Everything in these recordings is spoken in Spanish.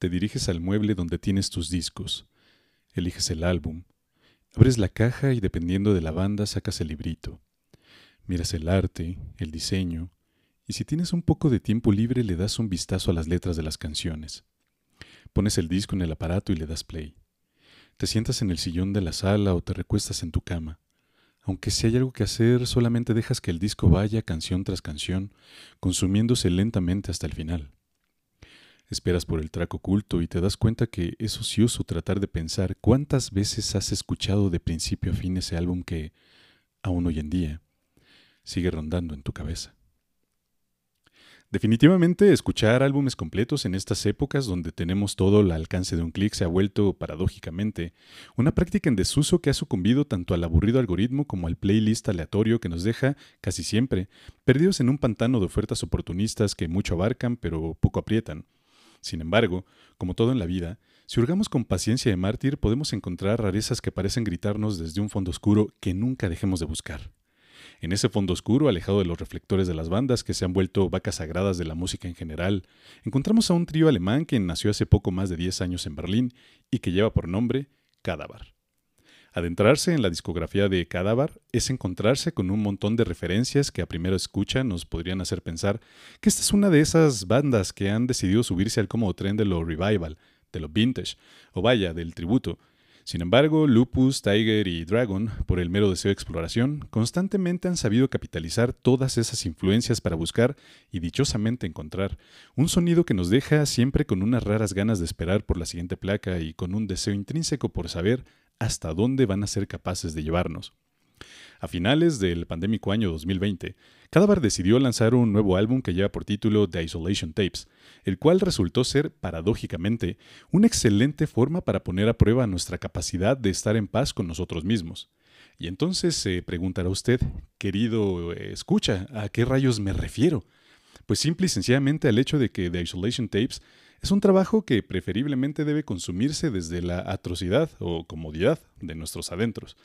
te diriges al mueble donde tienes tus discos. Eliges el álbum. Abres la caja y dependiendo de la banda sacas el librito. Miras el arte, el diseño, y si tienes un poco de tiempo libre le das un vistazo a las letras de las canciones. Pones el disco en el aparato y le das play. Te sientas en el sillón de la sala o te recuestas en tu cama. Aunque si hay algo que hacer, solamente dejas que el disco vaya canción tras canción, consumiéndose lentamente hasta el final. Esperas por el track oculto y te das cuenta que es ocioso tratar de pensar cuántas veces has escuchado de principio a fin ese álbum que, aún hoy en día, sigue rondando en tu cabeza. Definitivamente, escuchar álbumes completos en estas épocas donde tenemos todo al alcance de un clic se ha vuelto, paradójicamente, una práctica en desuso que ha sucumbido tanto al aburrido algoritmo como al playlist aleatorio que nos deja, casi siempre, perdidos en un pantano de ofertas oportunistas que mucho abarcan pero poco aprietan. Sin embargo, como todo en la vida, si hurgamos con paciencia de mártir podemos encontrar rarezas que parecen gritarnos desde un fondo oscuro que nunca dejemos de buscar. En ese fondo oscuro, alejado de los reflectores de las bandas que se han vuelto vacas sagradas de la música en general, encontramos a un trío alemán que nació hace poco más de 10 años en Berlín y que lleva por nombre Cadáver. Adentrarse en la discografía de Cadáver es encontrarse con un montón de referencias que a primera escucha nos podrían hacer pensar que esta es una de esas bandas que han decidido subirse al cómodo tren de lo revival, de lo vintage, o vaya, del tributo, sin embargo, Lupus, Tiger y Dragon, por el mero deseo de exploración, constantemente han sabido capitalizar todas esas influencias para buscar y dichosamente encontrar. Un sonido que nos deja siempre con unas raras ganas de esperar por la siguiente placa y con un deseo intrínseco por saber hasta dónde van a ser capaces de llevarnos. A finales del pandémico año 2020, Cadaver decidió lanzar un nuevo álbum que lleva por título The Isolation Tapes, el cual resultó ser, paradójicamente, una excelente forma para poner a prueba nuestra capacidad de estar en paz con nosotros mismos. Y entonces se preguntará usted, querido eh, escucha, ¿a qué rayos me refiero? Pues simple y sencillamente al hecho de que The Isolation Tapes es un trabajo que preferiblemente debe consumirse desde la atrocidad o comodidad de nuestros adentros.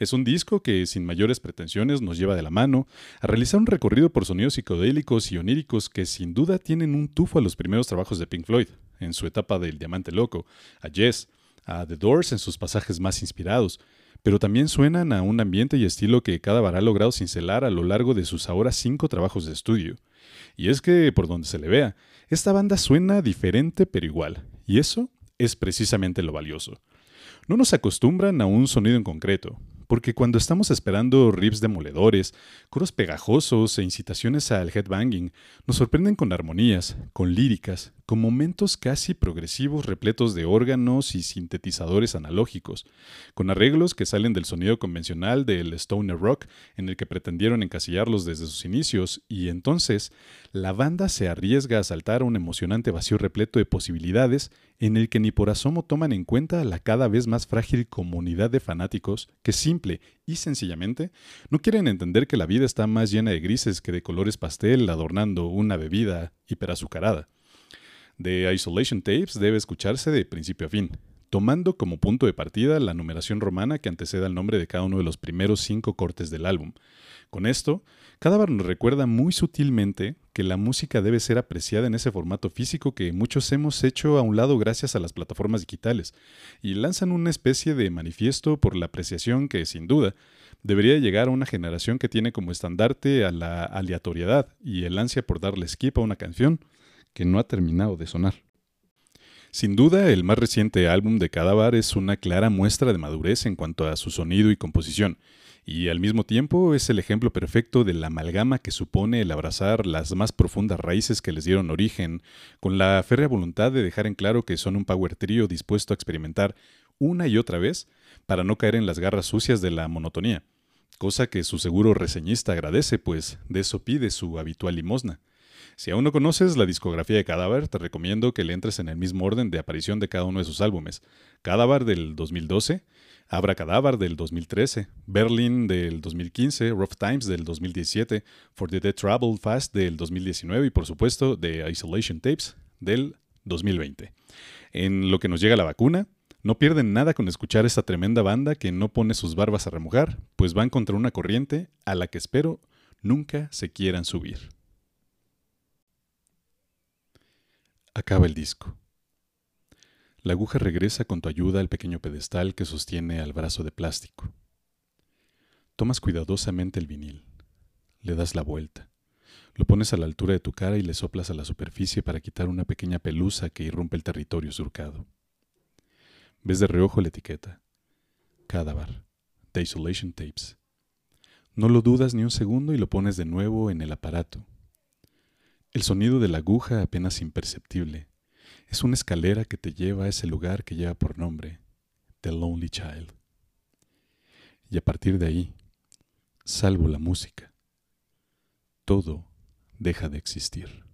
Es un disco que, sin mayores pretensiones, nos lleva de la mano a realizar un recorrido por sonidos psicodélicos y oníricos que sin duda tienen un tufo a los primeros trabajos de Pink Floyd, en su etapa del Diamante Loco, a Jess, a The Doors en sus pasajes más inspirados, pero también suenan a un ambiente y estilo que cada bar ha logrado cincelar a lo largo de sus ahora cinco trabajos de estudio. Y es que, por donde se le vea, esta banda suena diferente pero igual, y eso es precisamente lo valioso. No nos acostumbran a un sonido en concreto, porque cuando estamos esperando riffs demoledores, coros pegajosos e incitaciones al headbanging, nos sorprenden con armonías, con líricas, con momentos casi progresivos repletos de órganos y sintetizadores analógicos, con arreglos que salen del sonido convencional del stoner rock en el que pretendieron encasillarlos desde sus inicios, y entonces la banda se arriesga a saltar a un emocionante vacío repleto de posibilidades en el que ni por asomo toman en cuenta la cada vez más frágil comunidad de fanáticos que simple y sencillamente no quieren entender que la vida está más llena de grises que de colores pastel adornando una bebida hiperazucarada. The Isolation Tapes debe escucharse de principio a fin, tomando como punto de partida la numeración romana que antecede al nombre de cada uno de los primeros cinco cortes del álbum. Con esto, Cadáver nos recuerda muy sutilmente que la música debe ser apreciada en ese formato físico que muchos hemos hecho a un lado gracias a las plataformas digitales, y lanzan una especie de manifiesto por la apreciación que, sin duda, debería llegar a una generación que tiene como estandarte a la aleatoriedad y el ansia por darle skip a una canción que no ha terminado de sonar. Sin duda, el más reciente álbum de Cadáver es una clara muestra de madurez en cuanto a su sonido y composición, y al mismo tiempo es el ejemplo perfecto de la amalgama que supone el abrazar las más profundas raíces que les dieron origen, con la férrea voluntad de dejar en claro que son un power trio dispuesto a experimentar una y otra vez para no caer en las garras sucias de la monotonía, cosa que su seguro reseñista agradece, pues de eso pide su habitual limosna. Si aún no conoces la discografía de Cadáver, te recomiendo que le entres en el mismo orden de aparición de cada uno de sus álbumes. Cadáver del 2012, Abra Cadáver del 2013, Berlin del 2015, Rough Times del 2017, For the Dead Travel Fast del 2019 y por supuesto The Isolation Tapes del 2020. En lo que nos llega la vacuna, no pierden nada con escuchar esta tremenda banda que no pone sus barbas a remojar, pues van contra una corriente a la que espero nunca se quieran subir. Acaba el disco. La aguja regresa con tu ayuda al pequeño pedestal que sostiene al brazo de plástico. Tomas cuidadosamente el vinil, le das la vuelta, lo pones a la altura de tu cara y le soplas a la superficie para quitar una pequeña pelusa que irrumpe el territorio surcado. Ves de reojo la etiqueta. Cadáver. The Isolation Tapes. No lo dudas ni un segundo y lo pones de nuevo en el aparato. El sonido de la aguja apenas imperceptible. Es una escalera que te lleva a ese lugar que lleva por nombre The Lonely Child. Y a partir de ahí, salvo la música, todo deja de existir.